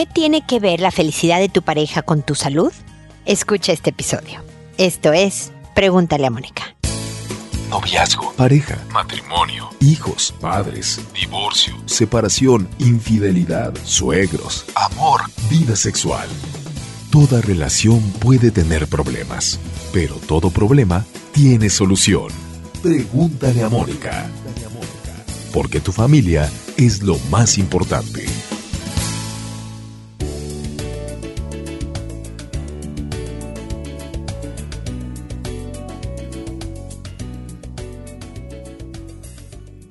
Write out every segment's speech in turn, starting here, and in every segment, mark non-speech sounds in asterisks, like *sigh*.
¿Qué tiene que ver la felicidad de tu pareja con tu salud? Escucha este episodio. Esto es Pregúntale a Mónica. Noviazgo, pareja, matrimonio, hijos, padres, divorcio, separación, infidelidad, suegros, amor, vida sexual. Toda relación puede tener problemas, pero todo problema tiene solución. Pregúntale a Mónica. Porque tu familia es lo más importante.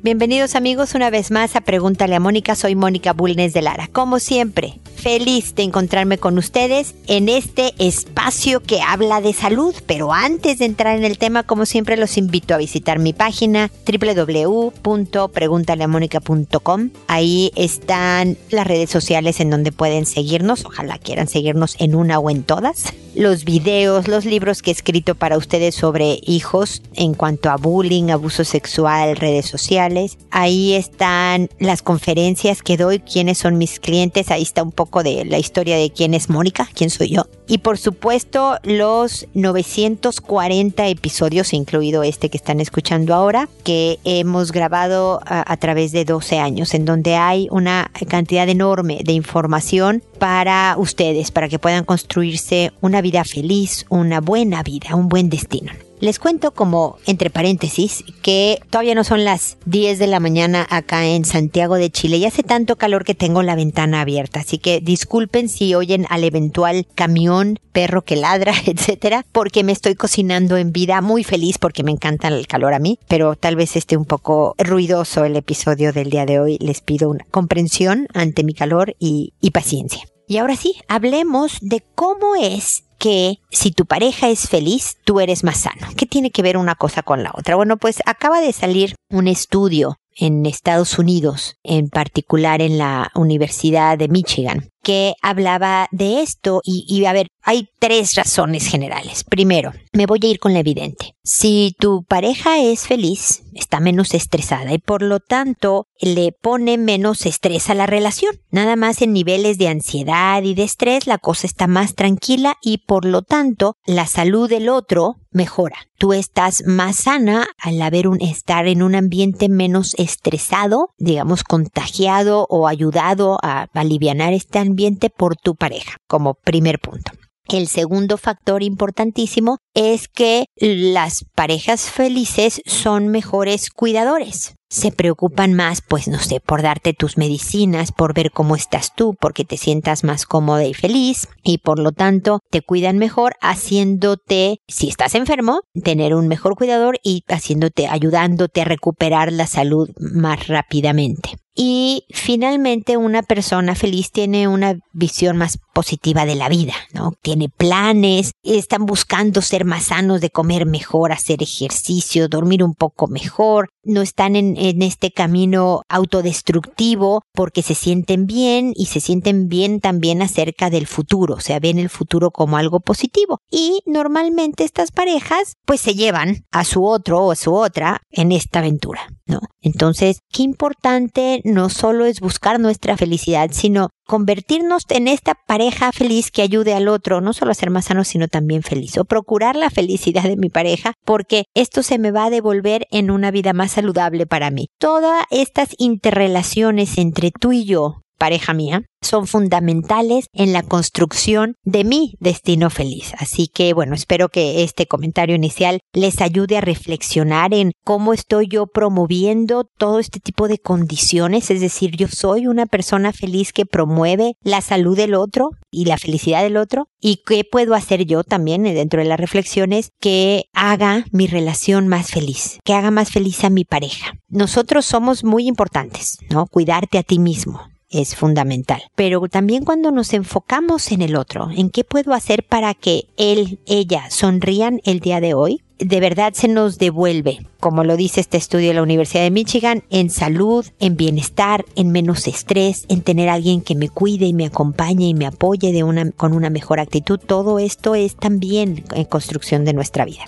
Bienvenidos amigos una vez más a Pregúntale a Mónica. Soy Mónica Bulnes de Lara. Como siempre, feliz de encontrarme con ustedes en este espacio que habla de salud. Pero antes de entrar en el tema, como siempre, los invito a visitar mi página www.preguntaleamónica.com. Ahí están las redes sociales en donde pueden seguirnos. Ojalá quieran seguirnos en una o en todas los videos, los libros que he escrito para ustedes sobre hijos en cuanto a bullying, abuso sexual, redes sociales. Ahí están las conferencias que doy, quiénes son mis clientes. Ahí está un poco de la historia de quién es Mónica, quién soy yo. Y por supuesto los 940 episodios, incluido este que están escuchando ahora, que hemos grabado a, través de 12 años, en donde hay una cantidad enorme de información para ustedes, para que puedan construirse una vida feliz, una buena vida, un buen destino. Les cuento como, entre paréntesis, que todavía no son las 10 de la mañana acá en Santiago de Chile y hace tanto calor que tengo la ventana abierta, así que disculpen si oyen al eventual camión, perro que ladra, *laughs* etcétera, porque me estoy cocinando en vida muy feliz porque me encanta el calor a mí, pero tal vez esté un poco ruidoso el episodio del día de hoy. Les pido una comprensión ante mi calor y, y paciencia. Y ahora sí, hablemos de cómo es que si tu pareja es feliz, tú eres más sano. ¿Qué tiene que ver una cosa con la otra? Bueno, pues acaba de salir un estudio en Estados Unidos, en particular en la Universidad de Michigan, que hablaba de esto y, y, a ver, hay tres razones generales. Primero, me voy a ir con la evidente. Si tu pareja es feliz, está menos estresada y por lo tanto le pone menos estrés a la relación. Nada más en niveles de ansiedad y de estrés la cosa está más tranquila y por lo tanto la salud del otro mejora. Tú estás más sana al haber un estar en un ambiente menos estresado, digamos contagiado o ayudado a aliviar este ambiente por tu pareja, como primer punto. El segundo factor importantísimo es que las parejas felices son mejores cuidadores. Se preocupan más, pues no sé, por darte tus medicinas, por ver cómo estás tú, porque te sientas más cómoda y feliz y por lo tanto te cuidan mejor haciéndote, si estás enfermo, tener un mejor cuidador y haciéndote, ayudándote a recuperar la salud más rápidamente. Y finalmente una persona feliz tiene una visión más positiva de la vida, ¿no? Tiene planes, están buscando ser más sanos, de comer mejor, hacer ejercicio, dormir un poco mejor, no están en, en, este camino autodestructivo porque se sienten bien y se sienten bien también acerca del futuro, o sea, ven el futuro como algo positivo. Y normalmente estas parejas pues se llevan a su otro o a su otra en esta aventura, ¿no? Entonces, qué importante no solo es buscar nuestra felicidad, sino convertirnos en esta pareja feliz que ayude al otro, no solo a ser más sano, sino también feliz, o procurar la felicidad de mi pareja, porque esto se me va a devolver en una vida más saludable para mí. Todas estas interrelaciones entre tú y yo, pareja mía, son fundamentales en la construcción de mi destino feliz. Así que bueno, espero que este comentario inicial les ayude a reflexionar en cómo estoy yo promoviendo todo este tipo de condiciones, es decir, yo soy una persona feliz que promueve la salud del otro y la felicidad del otro y qué puedo hacer yo también dentro de las reflexiones que haga mi relación más feliz, que haga más feliz a mi pareja. Nosotros somos muy importantes, ¿no? Cuidarte a ti mismo es fundamental. Pero también cuando nos enfocamos en el otro, en qué puedo hacer para que él, ella sonrían el día de hoy, de verdad se nos devuelve, como lo dice este estudio de la Universidad de Michigan, en salud, en bienestar, en menos estrés, en tener a alguien que me cuide y me acompañe y me apoye con una mejor actitud. Todo esto es también en construcción de nuestra vida.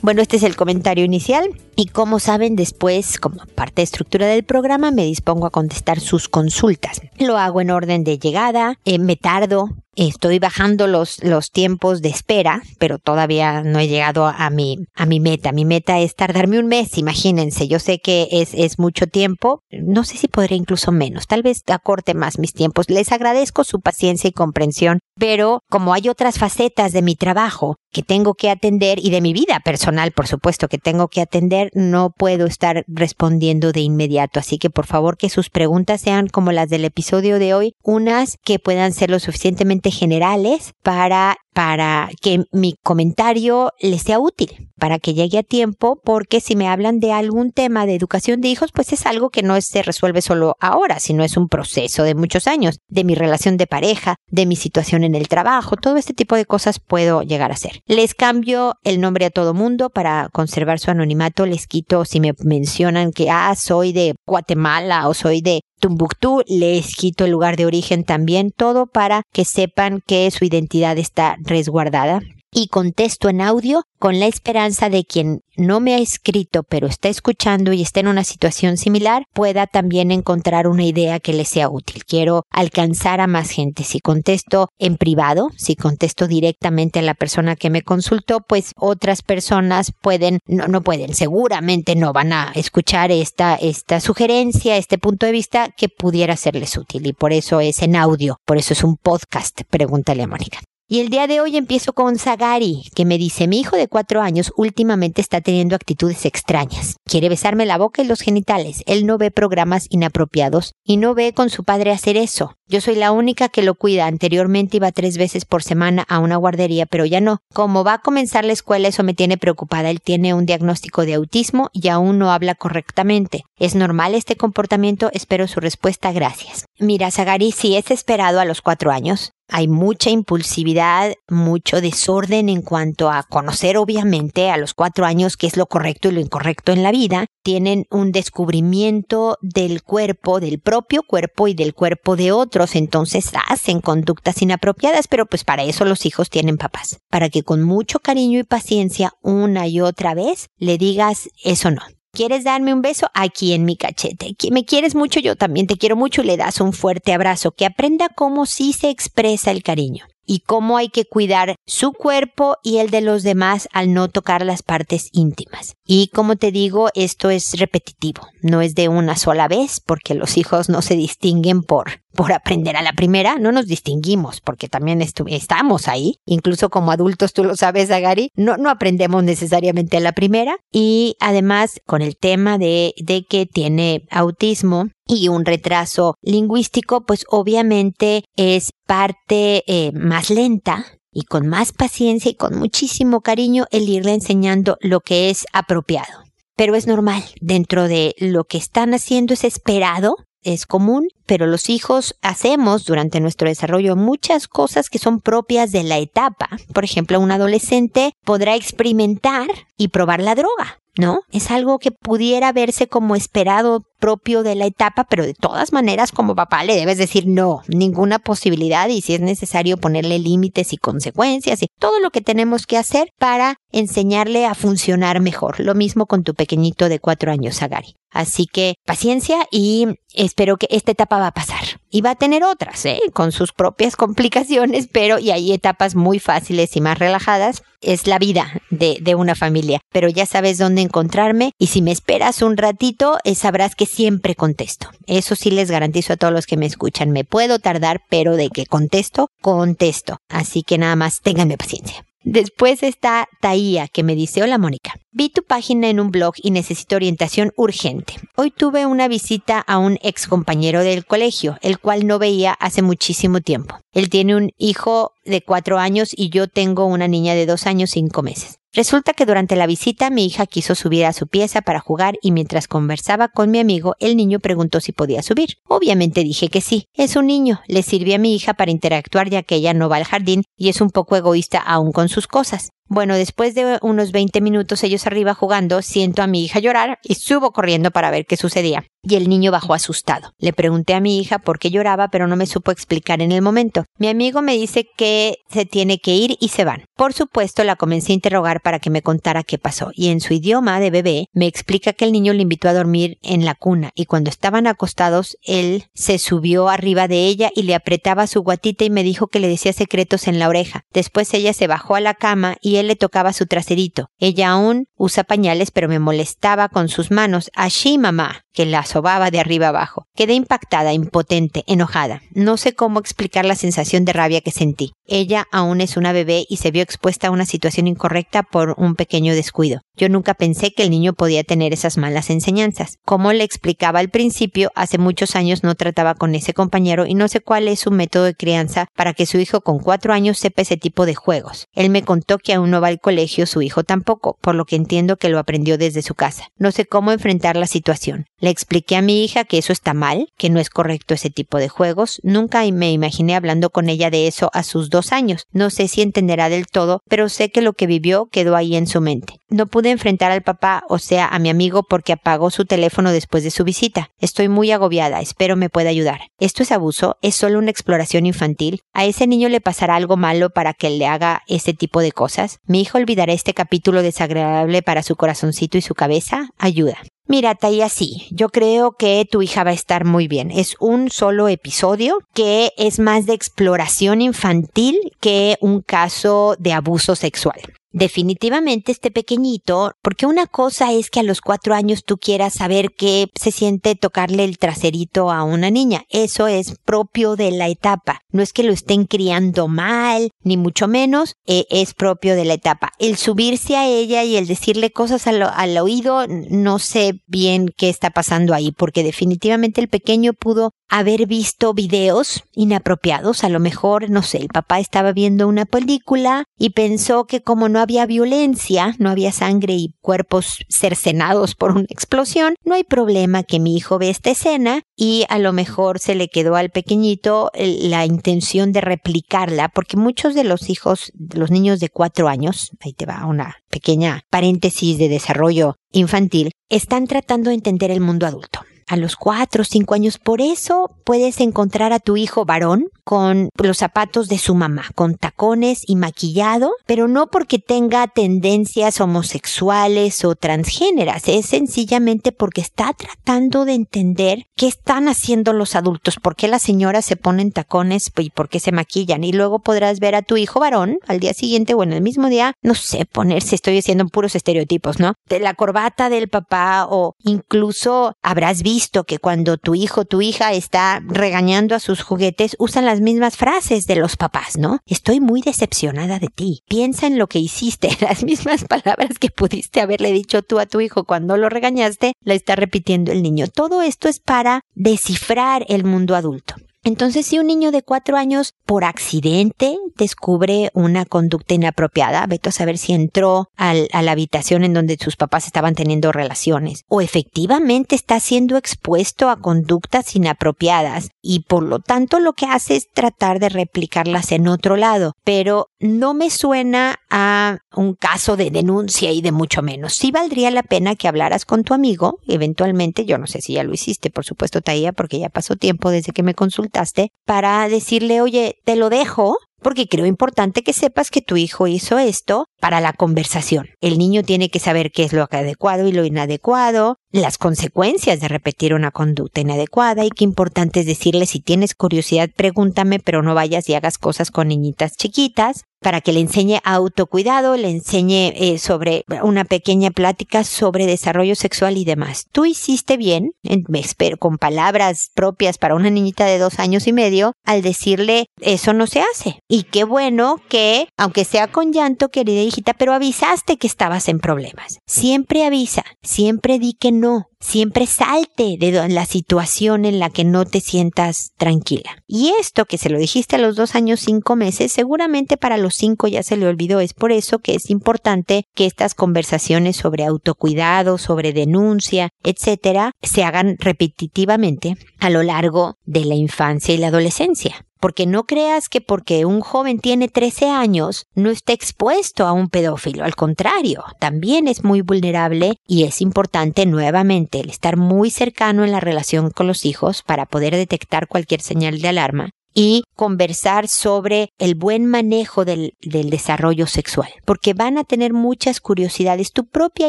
Bueno, este es el comentario inicial y como saben después, como parte de estructura del programa, me dispongo a contestar sus consultas. Lo hago en orden de llegada, eh, me tardo, Estoy bajando los, los tiempos de espera, pero todavía no he llegado a mi, a mi meta. Mi meta es tardarme un mes, imagínense. Yo sé que es, es mucho tiempo. No sé si podré incluso menos. Tal vez acorte más mis tiempos. Les agradezco su paciencia y comprensión, pero como hay otras facetas de mi trabajo que tengo que atender y de mi vida personal, por supuesto, que tengo que atender, no puedo estar respondiendo de inmediato. Así que por favor que sus preguntas sean como las del episodio de hoy, unas que puedan ser lo suficientemente generales para para que mi comentario les sea útil, para que llegue a tiempo, porque si me hablan de algún tema de educación de hijos, pues es algo que no se resuelve solo ahora, sino es un proceso de muchos años, de mi relación de pareja, de mi situación en el trabajo, todo este tipo de cosas puedo llegar a hacer. Les cambio el nombre a todo mundo para conservar su anonimato, les quito si me mencionan que, ah, soy de Guatemala o soy de Tumbuctú, les quito el lugar de origen también, todo para que sepan que su identidad está resguardada y contesto en audio con la esperanza de quien no me ha escrito pero está escuchando y está en una situación similar pueda también encontrar una idea que le sea útil. Quiero alcanzar a más gente. Si contesto en privado, si contesto directamente a la persona que me consultó, pues otras personas pueden, no, no pueden, seguramente no van a escuchar esta, esta sugerencia, este punto de vista que pudiera serles útil y por eso es en audio, por eso es un podcast, pregúntale a Mónica. Y el día de hoy empiezo con Zagari, que me dice, mi hijo de cuatro años últimamente está teniendo actitudes extrañas. Quiere besarme la boca y los genitales. Él no ve programas inapropiados y no ve con su padre hacer eso. Yo soy la única que lo cuida. Anteriormente iba tres veces por semana a una guardería, pero ya no. Como va a comenzar la escuela, eso me tiene preocupada. Él tiene un diagnóstico de autismo y aún no habla correctamente. ¿Es normal este comportamiento? Espero su respuesta. Gracias. Mira, Zagari, si es esperado a los cuatro años. Hay mucha impulsividad, mucho desorden en cuanto a conocer obviamente a los cuatro años qué es lo correcto y lo incorrecto en la vida. Tienen un descubrimiento del cuerpo, del propio cuerpo y del cuerpo de otros, entonces hacen conductas inapropiadas, pero pues para eso los hijos tienen papás, para que con mucho cariño y paciencia una y otra vez le digas eso no, ¿Quieres darme un beso? Aquí en mi cachete. ¿Me quieres mucho? Yo también te quiero mucho y le das un fuerte abrazo. Que aprenda cómo sí se expresa el cariño y cómo hay que cuidar su cuerpo y el de los demás al no tocar las partes íntimas. Y como te digo, esto es repetitivo, no es de una sola vez, porque los hijos no se distinguen por por aprender a la primera, no nos distinguimos porque también estamos ahí, incluso como adultos, tú lo sabes, Agari, no, no aprendemos necesariamente a la primera y además con el tema de, de que tiene autismo, y un retraso lingüístico, pues obviamente es parte eh, más lenta y con más paciencia y con muchísimo cariño el irle enseñando lo que es apropiado. Pero es normal, dentro de lo que están haciendo es esperado es común, pero los hijos hacemos durante nuestro desarrollo muchas cosas que son propias de la etapa. Por ejemplo, un adolescente podrá experimentar y probar la droga. ¿No? Es algo que pudiera verse como esperado propio de la etapa, pero de todas maneras como papá le debes decir no, ninguna posibilidad y si es necesario ponerle límites y consecuencias y todo lo que tenemos que hacer para enseñarle a funcionar mejor. Lo mismo con tu pequeñito de cuatro años, Agari. Así que paciencia y espero que esta etapa va a pasar. Y va a tener otras, ¿eh? Con sus propias complicaciones, pero y hay etapas muy fáciles y más relajadas. Es la vida de, de una familia. Pero ya sabes dónde encontrarme y si me esperas un ratito, eh, sabrás que siempre contesto. Eso sí les garantizo a todos los que me escuchan. Me puedo tardar, pero de que contesto, contesto. Así que nada más, ténganme paciencia. Después está Taía, que me dice, hola Mónica, vi tu página en un blog y necesito orientación urgente. Hoy tuve una visita a un ex compañero del colegio, el cual no veía hace muchísimo tiempo. Él tiene un hijo de cuatro años y yo tengo una niña de dos años cinco meses. Resulta que durante la visita mi hija quiso subir a su pieza para jugar y mientras conversaba con mi amigo el niño preguntó si podía subir. Obviamente dije que sí. Es un niño, le sirve a mi hija para interactuar ya que ella no va al jardín y es un poco egoísta aún con sus cosas. Bueno, después de unos 20 minutos ellos arriba jugando, siento a mi hija llorar y subo corriendo para ver qué sucedía. Y el niño bajó asustado. Le pregunté a mi hija por qué lloraba, pero no me supo explicar en el momento. Mi amigo me dice que se tiene que ir y se van. Por supuesto, la comencé a interrogar para que me contara qué pasó. Y en su idioma de bebé me explica que el niño le invitó a dormir en la cuna y cuando estaban acostados, él se subió arriba de ella y le apretaba su guatita y me dijo que le decía secretos en la oreja. Después ella se bajó a la cama y él le tocaba su traserito. Ella aún usa pañales, pero me molestaba con sus manos. Allí, mamá, que la sobaba de arriba abajo. Quedé impactada, impotente, enojada. No sé cómo explicar la sensación de rabia que sentí. Ella aún es una bebé y se vio expuesta a una situación incorrecta por un pequeño descuido. Yo nunca pensé que el niño podía tener esas malas enseñanzas. Como le explicaba al principio, hace muchos años no trataba con ese compañero y no sé cuál es su método de crianza para que su hijo con cuatro años sepa ese tipo de juegos. Él me contó que aún no va al colegio, su hijo tampoco, por lo que entiendo que lo aprendió desde su casa. No sé cómo enfrentar la situación. Le expliqué a mi hija que eso está mal, que no es correcto ese tipo de juegos. Nunca me imaginé hablando con ella de eso a sus dos años. No sé si entenderá del todo, pero sé que lo que vivió quedó ahí en su mente. No pude enfrentar al papá, o sea, a mi amigo, porque apagó su teléfono después de su visita. Estoy muy agobiada, espero me pueda ayudar. ¿Esto es abuso? ¿Es solo una exploración infantil? ¿A ese niño le pasará algo malo para que le haga ese tipo de cosas? ¿Mi hijo olvidará este capítulo desagradable para su corazoncito y su cabeza? Ayuda. Mira, Taya, sí, yo creo que tu hija va a estar muy bien. Es un solo episodio que es más de exploración infantil que un caso de abuso sexual. Definitivamente este pequeñito, porque una cosa es que a los cuatro años tú quieras saber qué se siente tocarle el traserito a una niña. Eso es propio de la etapa. No es que lo estén criando mal, ni mucho menos, eh, es propio de la etapa. El subirse a ella y el decirle cosas al, al oído, no sé bien qué está pasando ahí, porque definitivamente el pequeño pudo haber visto videos inapropiados. A lo mejor, no sé, el papá estaba viendo una película y pensó que como no no había violencia, no había sangre y cuerpos cercenados por una explosión, no hay problema que mi hijo ve esta escena y a lo mejor se le quedó al pequeñito la intención de replicarla, porque muchos de los hijos, los niños de cuatro años, ahí te va una pequeña paréntesis de desarrollo infantil, están tratando de entender el mundo adulto a los cuatro o cinco años. Por eso puedes encontrar a tu hijo varón con los zapatos de su mamá, con tacones y maquillado, pero no porque tenga tendencias homosexuales o transgéneras, es sencillamente porque está tratando de entender qué están haciendo los adultos, por qué las señoras se ponen tacones y por qué se maquillan. Y luego podrás ver a tu hijo varón al día siguiente o en el mismo día, no sé, ponerse, estoy diciendo puros estereotipos, ¿no? De la corbata del papá o incluso habrás visto que cuando tu hijo, tu hija está regañando a sus juguetes, usan las mismas frases de los papás, ¿no? Estoy muy decepcionada de ti. Piensa en lo que hiciste. *laughs* Las mismas palabras que pudiste haberle dicho tú a tu hijo cuando lo regañaste, la está repitiendo el niño. Todo esto es para descifrar el mundo adulto. Entonces, si un niño de cuatro años por accidente descubre una conducta inapropiada, vete a saber si entró a la habitación en donde sus papás estaban teniendo relaciones, o efectivamente está siendo expuesto a conductas inapropiadas y por lo tanto lo que hace es tratar de replicarlas en otro lado. Pero no me suena a un caso de denuncia y de mucho menos. Sí valdría la pena que hablaras con tu amigo, eventualmente, yo no sé si ya lo hiciste, por supuesto, Taía, porque ya pasó tiempo desde que me consultaste, para decirle, oye, te lo dejo, porque creo importante que sepas que tu hijo hizo esto para la conversación. El niño tiene que saber qué es lo adecuado y lo inadecuado, las consecuencias de repetir una conducta inadecuada y qué importante es decirle si tienes curiosidad pregúntame pero no vayas y hagas cosas con niñitas chiquitas para que le enseñe autocuidado, le enseñe eh, sobre una pequeña plática sobre desarrollo sexual y demás. Tú hiciste bien, espero, con palabras propias para una niñita de dos años y medio, al decirle eso no se hace. Y qué bueno que, aunque sea con llanto, querida hijita, pero avisaste que estabas en problemas. Siempre avisa, siempre di que no, siempre salte de la situación en la que no te sientas tranquila. Y esto que se lo dijiste a los dos años cinco meses, seguramente para los cinco ya se le olvidó. Es por eso que es importante que estas conversaciones sobre autocuidado, sobre denuncia, etcétera, se hagan repetitivamente a lo largo de la infancia y la adolescencia. Porque no creas que porque un joven tiene 13 años no está expuesto a un pedófilo, al contrario, también es muy vulnerable y es importante nuevamente el estar muy cercano en la relación con los hijos para poder detectar cualquier señal de alarma y conversar sobre el buen manejo del, del, desarrollo sexual, porque van a tener muchas curiosidades. Tu propia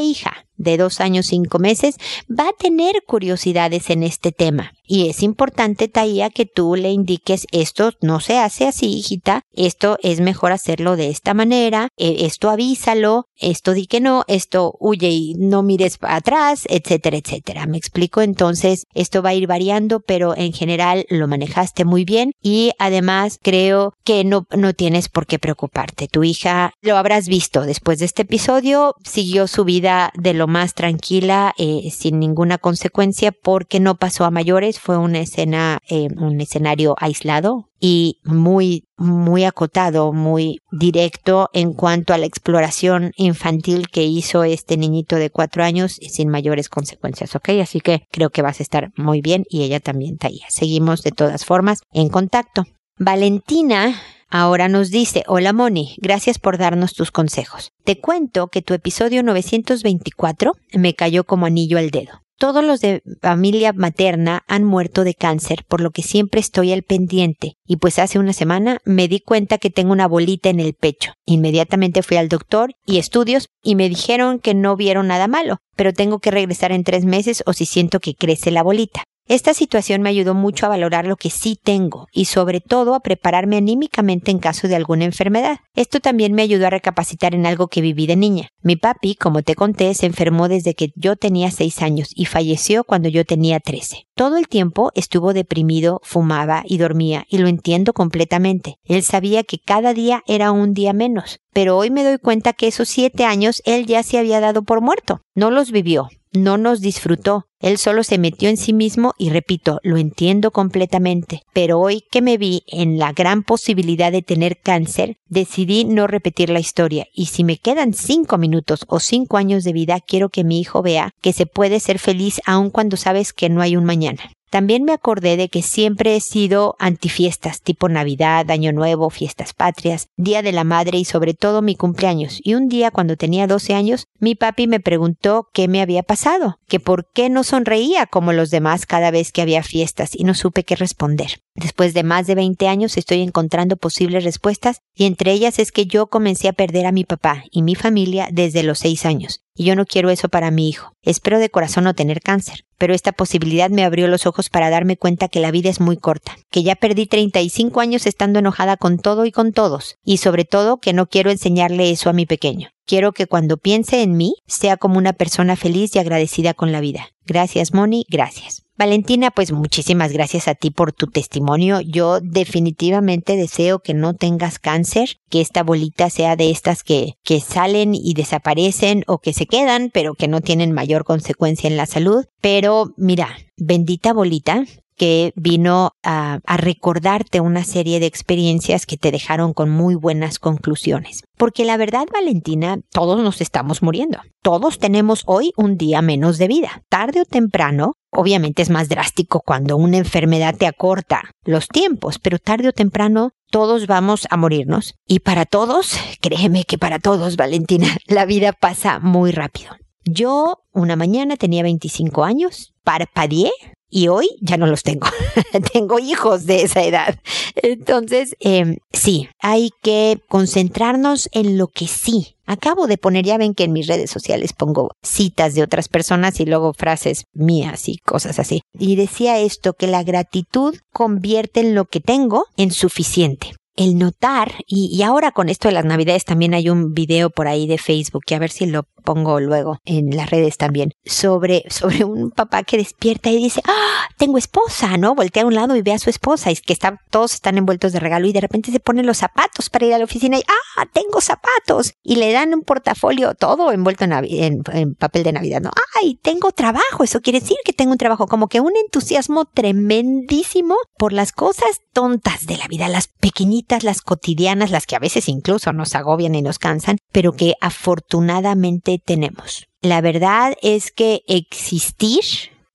hija de dos años cinco meses va a tener curiosidades en este tema. Y es importante, Taía, que tú le indiques esto no se hace así, hijita, esto es mejor hacerlo de esta manera, e, esto avísalo, esto di que no, esto huye y no mires atrás, etcétera, etcétera. Me explico, entonces esto va a ir variando, pero en general lo manejaste muy bien y además creo que no, no tienes por qué preocuparte. Tu hija, lo habrás visto después de este episodio, siguió su vida de lo más tranquila, eh, sin ninguna consecuencia, porque no pasó a mayores. Fue una escena, eh, un escenario aislado y muy, muy acotado, muy directo en cuanto a la exploración infantil que hizo este niñito de cuatro años sin mayores consecuencias, ¿ok? Así que creo que vas a estar muy bien y ella también, Taía. Seguimos de todas formas en contacto. Valentina Ahora nos dice, hola Moni, gracias por darnos tus consejos. Te cuento que tu episodio 924 me cayó como anillo al dedo. Todos los de familia materna han muerto de cáncer, por lo que siempre estoy al pendiente. Y pues hace una semana me di cuenta que tengo una bolita en el pecho. Inmediatamente fui al doctor y estudios y me dijeron que no vieron nada malo, pero tengo que regresar en tres meses o si siento que crece la bolita. Esta situación me ayudó mucho a valorar lo que sí tengo y sobre todo a prepararme anímicamente en caso de alguna enfermedad. Esto también me ayudó a recapacitar en algo que viví de niña. Mi papi, como te conté, se enfermó desde que yo tenía seis años y falleció cuando yo tenía trece. Todo el tiempo estuvo deprimido, fumaba y dormía y lo entiendo completamente. Él sabía que cada día era un día menos, pero hoy me doy cuenta que esos siete años él ya se había dado por muerto. No los vivió, no nos disfrutó. Él solo se metió en sí mismo y repito, lo entiendo completamente. Pero hoy que me vi en la gran posibilidad de tener cáncer, decidí no repetir la historia. Y si me quedan cinco minutos o cinco años de vida, quiero que mi hijo vea que se puede ser feliz aun cuando sabes que no hay un mañana. También me acordé de que siempre he sido antifiestas, tipo Navidad, Año Nuevo, fiestas patrias, Día de la Madre y sobre todo mi cumpleaños. Y un día, cuando tenía 12 años, mi papi me preguntó qué me había pasado, que por qué no sonreía como los demás cada vez que había fiestas y no supe qué responder. Después de más de 20 años estoy encontrando posibles respuestas y entre ellas es que yo comencé a perder a mi papá y mi familia desde los 6 años y yo no quiero eso para mi hijo. Espero de corazón no tener cáncer, pero esta posibilidad me abrió los ojos para darme cuenta que la vida es muy corta, que ya perdí 35 años estando enojada con todo y con todos, y sobre todo que no quiero enseñarle eso a mi pequeño. Quiero que cuando piense en mí sea como una persona feliz y agradecida con la vida. Gracias, Moni, gracias. Valentina, pues muchísimas gracias a ti por tu testimonio. Yo definitivamente deseo que no tengas cáncer, que esta bolita sea de estas que, que salen y desaparecen o que se quedan, pero que no tienen mayor consecuencia en la salud. Pero mira, bendita bolita, que vino a, recordarte una serie de experiencias que te dejaron con muy buenas conclusiones. Porque la verdad, Valentina, todos nos estamos muriendo. Todos tenemos hoy un día menos de vida. Tarde o temprano, obviamente es más drástico cuando una enfermedad te acorta los tiempos, pero tarde o temprano todos vamos a morirnos. Y para todos, créeme que para todos, Valentina, *laughs* la vida pasa muy rápido. Yo una mañana tenía 25 años, parpadeé y hoy ya no los tengo. *laughs* tengo hijos de esa edad. Entonces, eh, sí, hay que concentrarnos en lo que sí. Acabo de poner, ya ven que en mis redes sociales pongo citas de otras personas y luego frases mías y cosas así. Y decía esto, que la gratitud convierte en lo que tengo en suficiente el notar, y, ahora con esto de las navidades también hay un video por ahí de Facebook, que a ver si lo pongo luego en las redes también, sobre, sobre un papá que despierta y dice, ah, tengo esposa, ¿no? Voltea a un lado y ve a su esposa, y que está, todos están envueltos de regalo y de repente se ponen los zapatos para ir a la oficina y, ah, tengo zapatos, y le dan un portafolio todo envuelto en, en, en papel de Navidad, ¿no? Ay, tengo trabajo, eso quiere decir que tengo un trabajo, como que un entusiasmo tremendísimo por las cosas tontas de la vida, las pequeñitas, las cotidianas, las que a veces incluso nos agobian y nos cansan, pero que afortunadamente tenemos. La verdad es que existir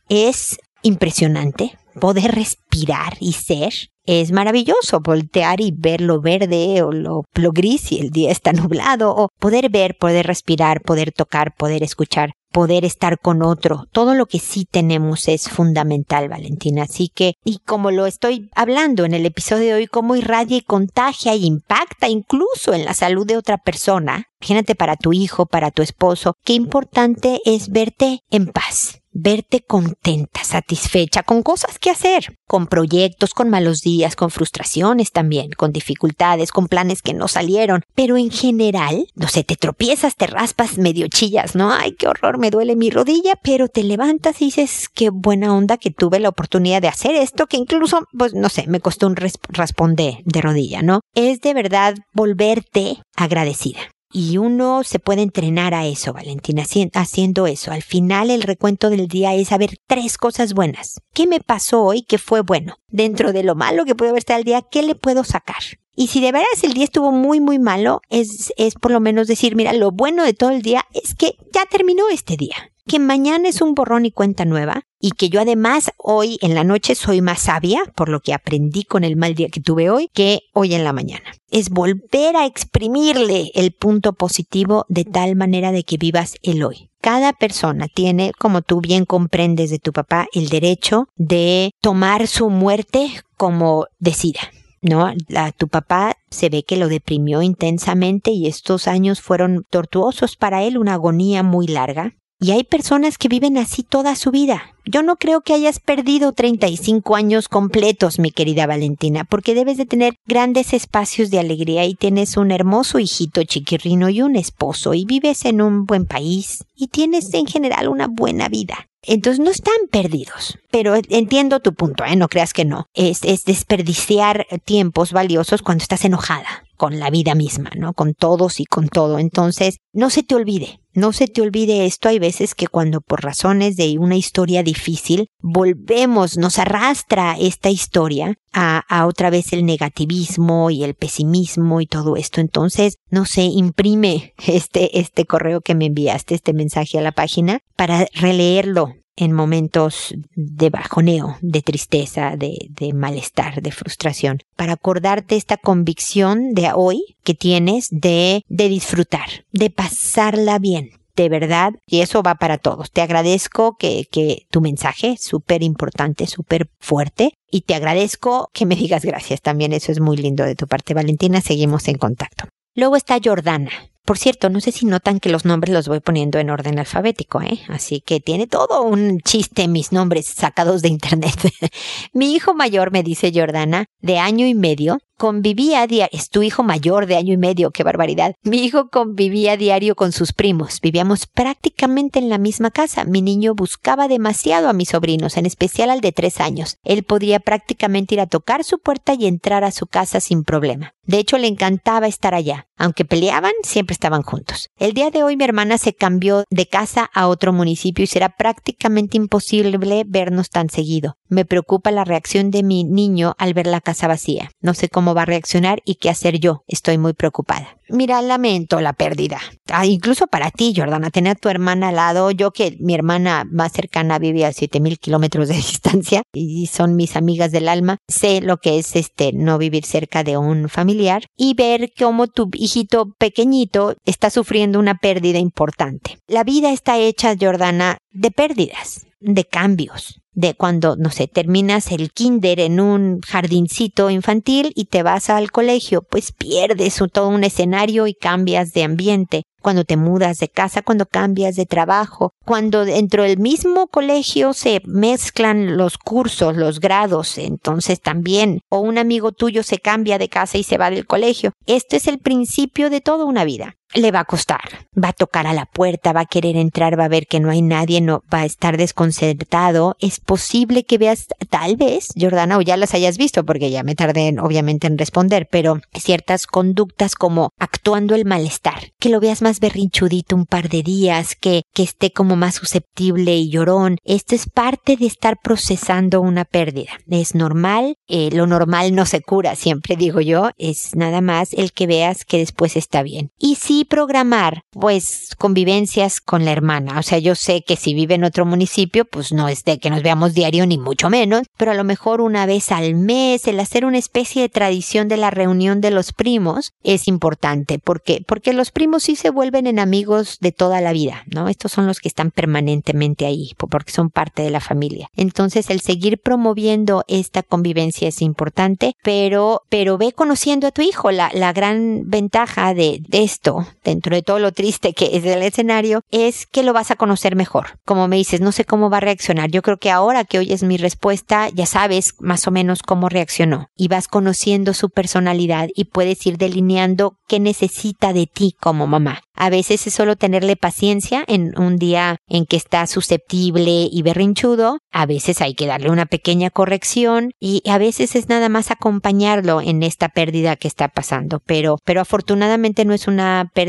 es impresionante poder respirar y ser, es maravilloso voltear y ver lo verde o lo, gris si el día está nublado o poder ver, poder respirar, poder tocar, poder escuchar poder estar con otro. Todo lo que sí tenemos es fundamental, Valentina. Así que, y como lo estoy hablando en el episodio de hoy, cómo irradia y contagia y impacta incluso en la salud de otra persona. Imagínate para tu hijo, para tu esposo, qué importante es verte en paz, verte contenta, satisfecha, con cosas que hacer, con proyectos, con malos días, con frustraciones también, con dificultades, con planes que no salieron, pero en general, no sé, te tropiezas, te raspas, medio chillas, ¿no? Ay, qué horror, me duele mi rodilla, pero te levantas y dices, qué buena onda que tuve la oportunidad de hacer esto, que incluso, pues, no sé, me costó un raspón de, de rodilla, ¿no? Es de verdad volverte agradecida y uno se puede entrenar a eso, Valentina, haciendo eso. Al final el recuento del día es saber tres cosas buenas. ¿Qué me pasó hoy que fue bueno? Dentro de lo malo que puede haber estado el día, ¿qué le puedo sacar? Y si de veras el día estuvo muy, muy malo, es, es por lo menos decir, mira, lo bueno de todo el día es que ya terminó este día que mañana es un borrón y cuenta nueva y que yo además hoy en la noche soy más sabia por lo que aprendí con el mal día que tuve hoy que hoy en la mañana. Es volver a exprimirle el punto positivo de tal manera de que vivas el hoy. Cada persona tiene, como tú bien comprendes de tu papá, el derecho de tomar su muerte como decida. ¿no? tu papá se ve que lo deprimió intensamente y estos años fueron tortuosos para él, una agonía muy larga. Y hay personas que viven así toda su vida. Yo no creo que hayas perdido 35 años completos, mi querida Valentina, porque debes de tener grandes espacios de alegría y tienes un hermoso hijito chiquirrino y un esposo y vives en un buen país y tienes en general una buena vida. Entonces no están perdidos. Pero entiendo tu punto, ¿eh? No creas que no. Es, es desperdiciar tiempos valiosos cuando estás enojada con la vida misma, ¿no? Con todos y con todo. Entonces, no se te olvide, no se te olvide esto. Hay veces que cuando por razones de una historia difícil volvemos, nos arrastra esta historia a, otra vez el negativismo y el pesimismo y todo esto. Entonces, no sé, imprime *laughs* este, este correo que me enviaste, este mensaje a la página para releerlo en momentos de bajoneo, de tristeza, de, malestar, de frustración, para acordarte esta convicción de hoy que tienes de, de disfrutar, de pasarla bien. De verdad, y eso va para todos. Te agradezco que, que tu mensaje, súper importante, súper fuerte, y te agradezco que me digas gracias también. Eso es muy lindo de tu parte, Valentina. Seguimos en contacto. Luego está Jordana. Por cierto, no sé si notan que los nombres los voy poniendo en orden alfabético, ¿eh? Así que tiene todo un chiste mis nombres sacados de internet. *laughs* Mi hijo mayor, me dice Jordana, de año y medio, convivía diario, es tu hijo mayor de año y medio, qué barbaridad. Mi hijo convivía diario con sus primos, vivíamos prácticamente en la misma casa. Mi niño buscaba demasiado a mis sobrinos, en especial al de tres años. Él podría prácticamente ir a tocar su puerta y entrar a su casa sin problema. De hecho, le encantaba estar allá. Aunque peleaban, siempre estaban juntos. El día de hoy mi hermana se cambió de casa a otro municipio y será prácticamente imposible vernos tan seguido. Me preocupa la reacción de mi niño al ver la casa vacía. No sé cómo va a reaccionar y qué hacer yo. Estoy muy preocupada. Mira, lamento la pérdida. Ah, incluso para ti, Jordana, tener a tu hermana al lado. Yo que mi hermana más cercana vive a 7000 kilómetros de *laughs* distancia y son mis amigas del alma. Sé lo que es este no vivir cerca de un familiar y ver cómo tu hijito pequeñito está sufriendo una pérdida importante. La vida está hecha, Jordana, de pérdidas, de cambios de cuando, no sé, terminas el kinder en un jardincito infantil y te vas al colegio, pues pierdes todo un escenario y cambias de ambiente cuando te mudas de casa, cuando cambias de trabajo, cuando dentro del mismo colegio se mezclan los cursos, los grados, entonces también, o un amigo tuyo se cambia de casa y se va del colegio. Este es el principio de toda una vida le va a costar. Va a tocar a la puerta, va a querer entrar, va a ver que no hay nadie, no va a estar desconcertado. Es posible que veas, tal vez, Jordana, o ya las hayas visto, porque ya me tardé obviamente en responder, pero ciertas conductas como actuando el malestar, que lo veas más berrinchudito un par de días, que, que esté como más susceptible y llorón. Esto es parte de estar procesando una pérdida. Es normal, eh, lo normal no se cura, siempre digo yo, es nada más el que veas que después está bien. Y si programar pues convivencias con la hermana. O sea, yo sé que si vive en otro municipio, pues no es de que nos veamos diario ni mucho menos, pero a lo mejor una vez al mes, el hacer una especie de tradición de la reunión de los primos es importante. porque Porque los primos sí se vuelven en amigos de toda la vida, ¿no? Estos son los que están permanentemente ahí, porque son parte de la familia. Entonces, el seguir promoviendo esta convivencia es importante, pero, pero ve conociendo a tu hijo. La, la gran ventaja de, de esto, dentro de todo lo triste que es el escenario, es que lo vas a conocer mejor. Como me dices, no sé cómo va a reaccionar. Yo creo que ahora que oyes mi respuesta, ya sabes más o menos cómo reaccionó y vas conociendo su personalidad y puedes ir delineando qué necesita de ti como mamá. A veces es solo tenerle paciencia en un día en que está susceptible y berrinchudo. A veces hay que darle una pequeña corrección y a veces es nada más acompañarlo en esta pérdida que está pasando. Pero, pero afortunadamente no es una pérdida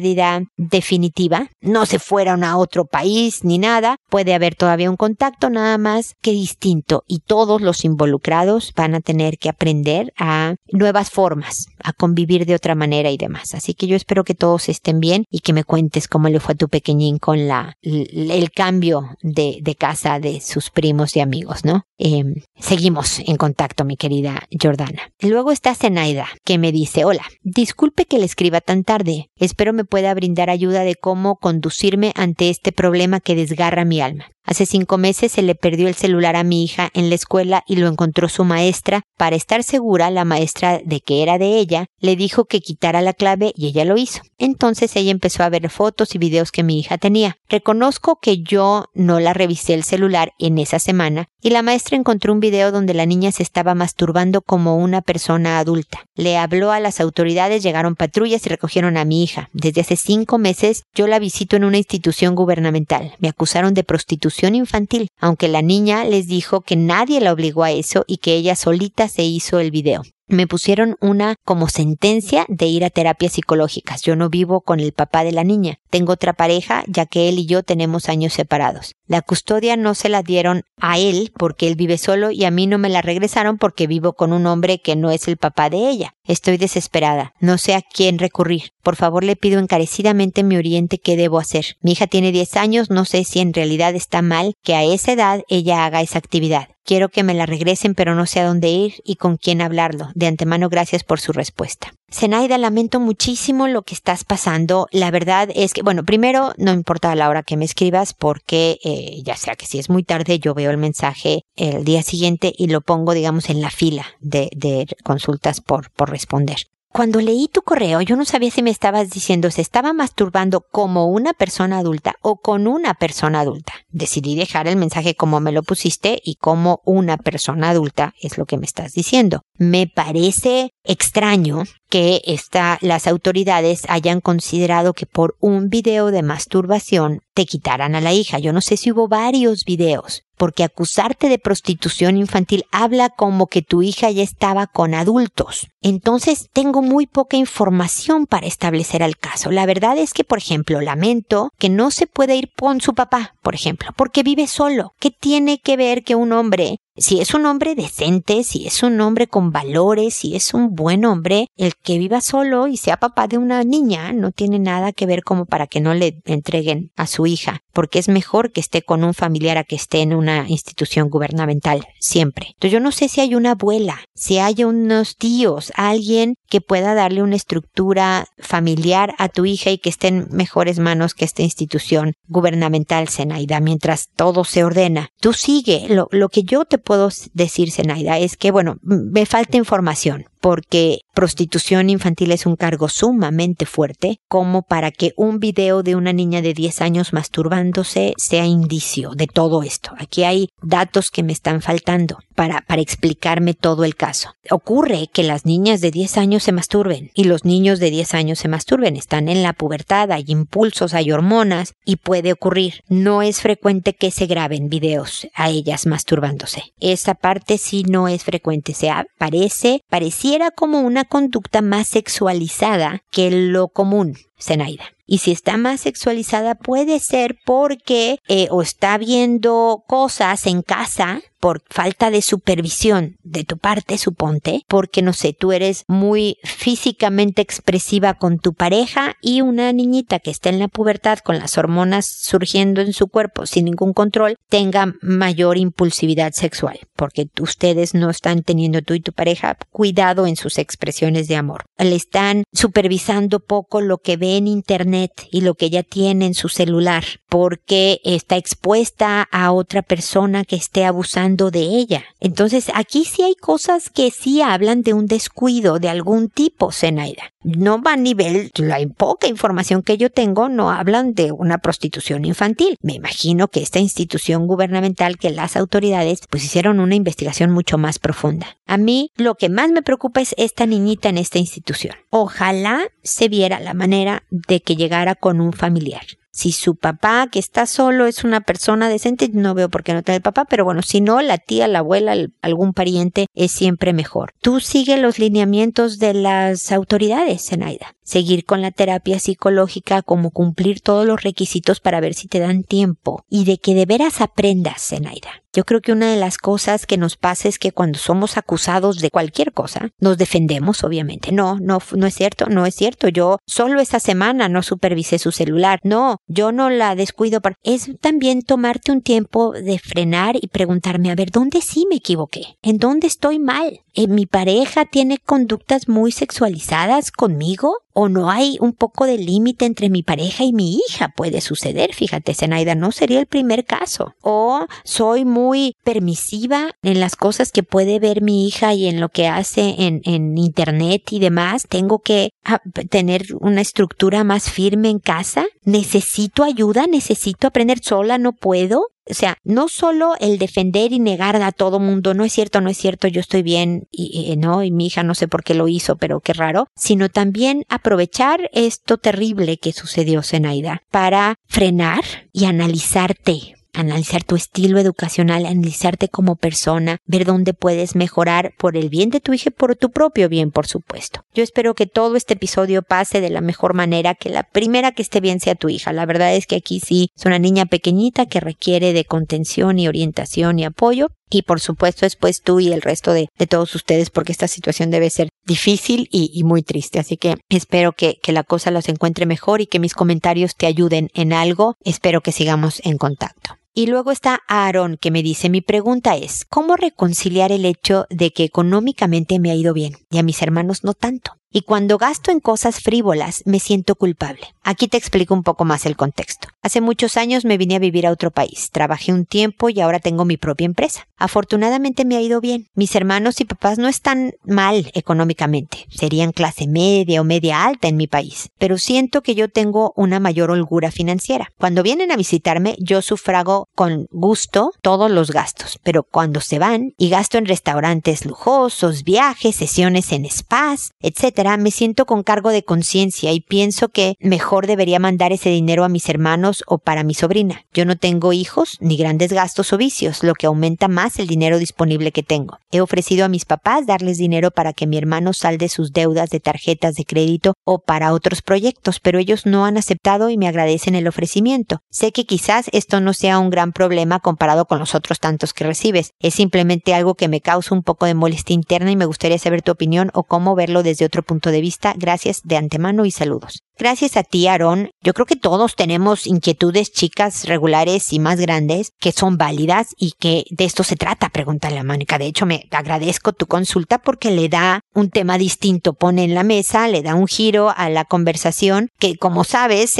definitiva. No se fueron a otro país ni nada. Puede haber todavía un contacto nada más que distinto y todos los involucrados van a tener que aprender a nuevas formas, a convivir de otra manera y demás. Así que yo espero que todos estén bien y que me cuentes cómo le fue a tu pequeñín con la, el cambio de, de casa de sus primos y amigos, ¿no? Eh, seguimos en contacto, mi querida Jordana. Luego está Zenaida, que me dice, hola, disculpe que le escriba tan tarde. Espero me pueda brindar ayuda de cómo conducirme ante este problema que desgarra mi alma. Hace cinco meses se le perdió el celular a mi hija en la escuela y lo encontró su maestra. Para estar segura, la maestra de que era de ella, le dijo que quitara la clave y ella lo hizo. Entonces ella empezó a ver fotos y videos que mi hija tenía. Reconozco que yo no la revisé el celular en esa semana y la maestra encontró un video donde la niña se estaba masturbando como una persona adulta. Le habló a las autoridades, llegaron patrullas y recogieron a mi hija. Desde hace cinco meses yo la visito en una institución gubernamental. Me acusaron de prostitución infantil, aunque la niña les dijo que nadie la obligó a eso y que ella solita se hizo el video me pusieron una como sentencia de ir a terapias psicológicas. Yo no vivo con el papá de la niña. Tengo otra pareja, ya que él y yo tenemos años separados. La custodia no se la dieron a él porque él vive solo y a mí no me la regresaron porque vivo con un hombre que no es el papá de ella. Estoy desesperada. No sé a quién recurrir. Por favor, le pido encarecidamente mi oriente qué debo hacer. Mi hija tiene 10 años, no sé si en realidad está mal que a esa edad ella haga esa actividad. Quiero que me la regresen, pero no sé a dónde ir y con quién hablarlo. De antemano, gracias por su respuesta. Zenaida, lamento muchísimo lo que estás pasando. La verdad es que, bueno, primero, no importa la hora que me escribas, porque eh, ya sea que si es muy tarde, yo veo el mensaje el día siguiente y lo pongo, digamos, en la fila de, de consultas por, por responder. Cuando leí tu correo, yo no sabía si me estabas diciendo se estaba masturbando como una persona adulta o con una persona adulta. Decidí dejar el mensaje como me lo pusiste y como una persona adulta es lo que me estás diciendo. Me parece extraño que esta, las autoridades hayan considerado que por un video de masturbación te quitaran a la hija. Yo no sé si hubo varios videos, porque acusarte de prostitución infantil habla como que tu hija ya estaba con adultos. Entonces tengo muy poca información para establecer el caso. La verdad es que, por ejemplo, lamento que no se puede ir con su papá, por ejemplo, porque vive solo. ¿Qué tiene que ver que un hombre si es un hombre decente, si es un hombre con valores, si es un buen hombre, el que viva solo y sea papá de una niña no tiene nada que ver como para que no le entreguen a su hija, porque es mejor que esté con un familiar a que esté en una institución gubernamental, siempre. Entonces yo no sé si hay una abuela, si hay unos tíos, alguien que pueda darle una estructura familiar a tu hija y que esté en mejores manos que esta institución gubernamental, Zenaida, mientras todo se ordena. Tú sigue, lo, lo que yo te puedo decir, Zenaida, es que, bueno, me falta información porque prostitución infantil es un cargo sumamente fuerte como para que un video de una niña de 10 años masturbándose sea indicio de todo esto. Aquí hay datos que me están faltando para, explicarme todo el caso. Ocurre que las niñas de 10 años se masturben y los niños de 10 años se masturben. Están en la pubertad, hay impulsos, hay hormonas y puede ocurrir. No es frecuente que se graben videos a ellas masturbándose. Esa parte sí no es frecuente. Se parece, parecía era como una conducta más sexualizada que lo común, Zenaida. Y si está más sexualizada puede ser porque eh, o está viendo cosas en casa por falta de supervisión de tu parte, suponte, porque no sé, tú eres muy físicamente expresiva con tu pareja y una niñita que está en la pubertad con las hormonas surgiendo en su cuerpo sin ningún control tenga mayor impulsividad sexual, porque ustedes no están teniendo tú y tu pareja cuidado en sus expresiones de amor. Le están supervisando poco lo que ve en internet y lo que ella tiene en su celular, porque está expuesta a otra persona que esté abusando de ella. Entonces, aquí sí hay cosas que sí hablan de un descuido de algún tipo, Zenaida. No va a nivel, la poca información que yo tengo no hablan de una prostitución infantil. Me imagino que esta institución gubernamental, que las autoridades, pues hicieron una investigación mucho más profunda. A mí lo que más me preocupa es esta niñita en esta institución. Ojalá se viera la manera de que llegara con un familiar. Si su papá, que está solo, es una persona decente, no veo por qué no tener papá, pero bueno, si no, la tía, la abuela, algún pariente es siempre mejor. Tú sigue los lineamientos de las autoridades, Zenaida. Seguir con la terapia psicológica como cumplir todos los requisitos para ver si te dan tiempo y de que de veras aprendas, Zenaida. Yo creo que una de las cosas que nos pasa es que cuando somos acusados de cualquier cosa, nos defendemos, obviamente. No, no, no es cierto, no es cierto. Yo solo esa semana no supervisé su celular. No, yo no la descuido. Es también tomarte un tiempo de frenar y preguntarme, a ver, ¿dónde sí me equivoqué? ¿En dónde estoy mal? ¿En ¿Mi pareja tiene conductas muy sexualizadas conmigo? ¿O no hay un poco de límite entre mi pareja y mi hija? Puede suceder, fíjate, Zenaida, no sería el primer caso. O soy muy permisiva en las cosas que puede ver mi hija y en lo que hace en, en internet y demás. Tengo que ah, tener una estructura más firme en casa. Necesito ayuda, necesito aprender sola, no puedo. O sea, no solo el defender y negar a todo mundo, no es cierto, no es cierto, yo estoy bien y, no, y mi hija no sé por qué lo hizo, pero qué raro, sino también aprovechar esto terrible que sucedió, Zenaida, para frenar y analizarte analizar tu estilo educacional, analizarte como persona, ver dónde puedes mejorar por el bien de tu hija y por tu propio bien, por supuesto. Yo espero que todo este episodio pase de la mejor manera, que la primera que esté bien sea tu hija. La verdad es que aquí sí es una niña pequeñita que requiere de contención y orientación y apoyo. Y por supuesto después tú y el resto de, todos ustedes porque esta situación debe ser difícil y, muy triste. Así que espero que, que la cosa los encuentre mejor y que mis comentarios te ayuden en algo. Espero que sigamos en contacto. Y luego está Aaron que me dice, mi pregunta es, ¿cómo reconciliar el hecho de que económicamente me ha ido bien y a mis hermanos no tanto? y cuando gasto en cosas frívolas me siento culpable. Aquí te explico un poco más el contexto. Hace muchos años me vine a vivir a otro país, trabajé un tiempo y ahora tengo mi propia empresa. Afortunadamente me ha ido bien. Mis hermanos y papás no están mal económicamente, serían clase media o media alta en mi país, pero siento que yo tengo una mayor holgura financiera. Cuando vienen a visitarme yo sufrago con gusto todos los gastos, pero cuando se van y gasto en restaurantes lujosos, viajes, sesiones en spas, etc., me siento con cargo de conciencia y pienso que mejor debería mandar ese dinero a mis hermanos o para mi sobrina. Yo no tengo hijos ni grandes gastos o vicios, lo que aumenta más el dinero disponible que tengo. He ofrecido a mis papás darles dinero para que mi hermano salde sus deudas de tarjetas de crédito o para otros proyectos, pero ellos no han aceptado y me agradecen el ofrecimiento. Sé que quizás esto no sea un gran problema comparado con los otros tantos que recibes. Es simplemente algo que me causa un poco de molestia interna y me gustaría saber tu opinión o cómo verlo desde otro punto de vista. Gracias de antemano y saludos. Gracias a ti, Aarón. Yo creo que todos tenemos inquietudes chicas regulares y más grandes que son válidas y que de esto se trata, pregúntale a Mónica. De hecho, me agradezco tu consulta porque le da un tema distinto, pone en la mesa, le da un giro a la conversación que, como sabes,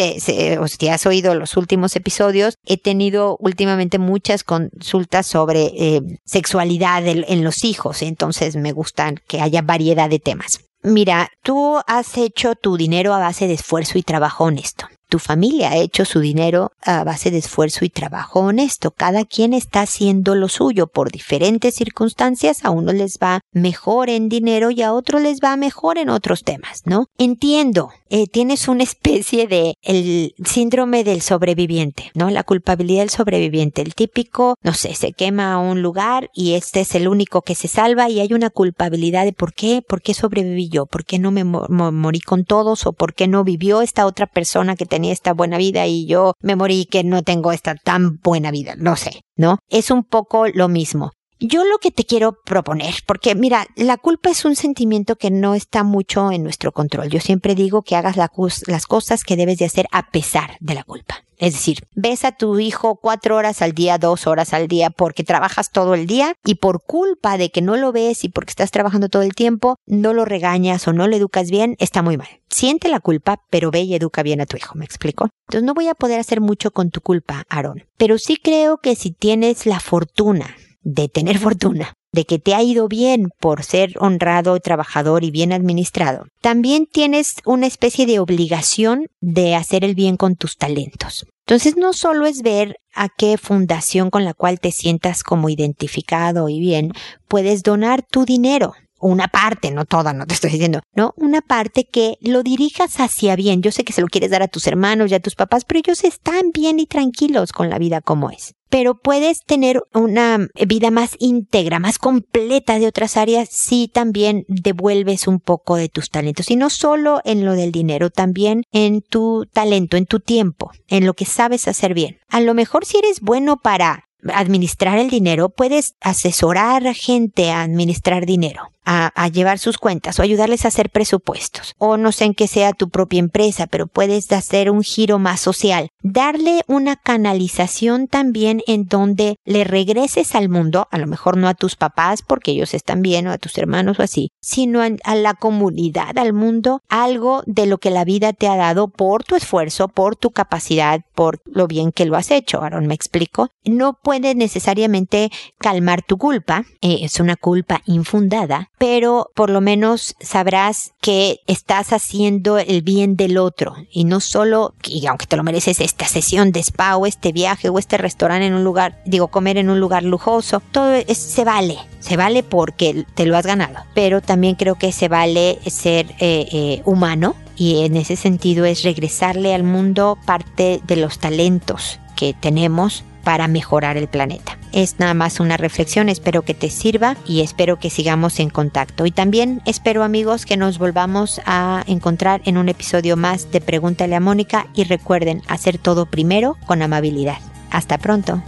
o si has oído los últimos episodios, he tenido últimamente muchas consultas sobre eh, sexualidad en los hijos. Entonces, me gustan que haya variedad de temas. Mira, tú has hecho tu dinero a base de esfuerzo y trabajo honesto tu familia ha hecho su dinero a base de esfuerzo y trabajo honesto. Cada quien está haciendo lo suyo por diferentes circunstancias. A uno les va mejor en dinero y a otro les va mejor en otros temas, ¿no? Entiendo. Eh, tienes una especie de el síndrome del sobreviviente, ¿no? La culpabilidad del sobreviviente. El típico, no sé, se quema un lugar y este es el único que se salva y hay una culpabilidad de por qué, por qué sobreviví yo, por qué no me morí con todos o por qué no vivió esta otra persona que tenía esta buena vida y yo me morí que no tengo esta tan buena vida, no sé, ¿no? Es un poco lo mismo. Yo lo que te quiero proponer, porque mira, la culpa es un sentimiento que no está mucho en nuestro control. Yo siempre digo que hagas las cosas que debes de hacer a pesar de la culpa. Es decir, ves a tu hijo cuatro horas al día, dos horas al día, porque trabajas todo el día y por culpa de que no lo ves y porque estás trabajando todo el tiempo, no lo regañas o no lo educas bien, está muy mal. Siente la culpa, pero ve y educa bien a tu hijo, ¿me explico? Entonces no voy a poder hacer mucho con tu culpa, Aaron, pero sí creo que si tienes la fortuna de tener fortuna, de que te ha ido bien por ser honrado, trabajador y bien administrado, también tienes una especie de obligación de hacer el bien con tus talentos. Entonces no solo es ver a qué fundación con la cual te sientas como identificado y bien, puedes donar tu dinero, una parte, no toda, no te estoy diciendo, no, una parte que lo dirijas hacia bien. Yo sé que se lo quieres dar a tus hermanos y a tus papás, pero ellos están bien y tranquilos con la vida como es pero puedes tener una vida más íntegra, más completa de otras áreas si también devuelves un poco de tus talentos. Y no solo en lo del dinero, también en tu talento, en tu tiempo, en lo que sabes hacer bien. A lo mejor si eres bueno para administrar el dinero, puedes asesorar a gente a administrar dinero a, llevar sus cuentas o ayudarles a hacer presupuestos. O no sé en qué sea tu propia empresa, pero puedes hacer un giro más social. Darle una canalización también en donde le regreses al mundo, a lo mejor no a tus papás porque ellos están bien o a tus hermanos o así, sino a, la comunidad, al mundo, algo de lo que la vida te ha dado por tu esfuerzo, por tu capacidad, por lo bien que lo has hecho. Aaron, me explico. No puede necesariamente calmar tu culpa, eh, es una culpa infundada, pero por lo menos sabrás que estás haciendo el bien del otro. Y no solo, y aunque te lo mereces, esta sesión de spa o este viaje o este restaurante en un lugar, digo, comer en un lugar lujoso, todo se vale, se vale porque te lo has ganado, pero también creo que se vale ser eh, eh, humano y en ese sentido es regresarle al mundo parte de los talentos que tenemos para mejorar el planeta. Es nada más una reflexión, espero que te sirva y espero que sigamos en contacto. Y también espero amigos que nos volvamos a encontrar en un episodio más de Pregúntale a Mónica y recuerden hacer todo primero con amabilidad. Hasta pronto.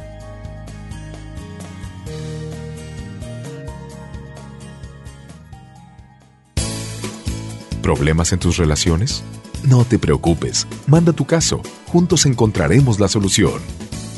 ¿Problemas en tus relaciones? No te preocupes, manda tu caso, juntos encontraremos la solución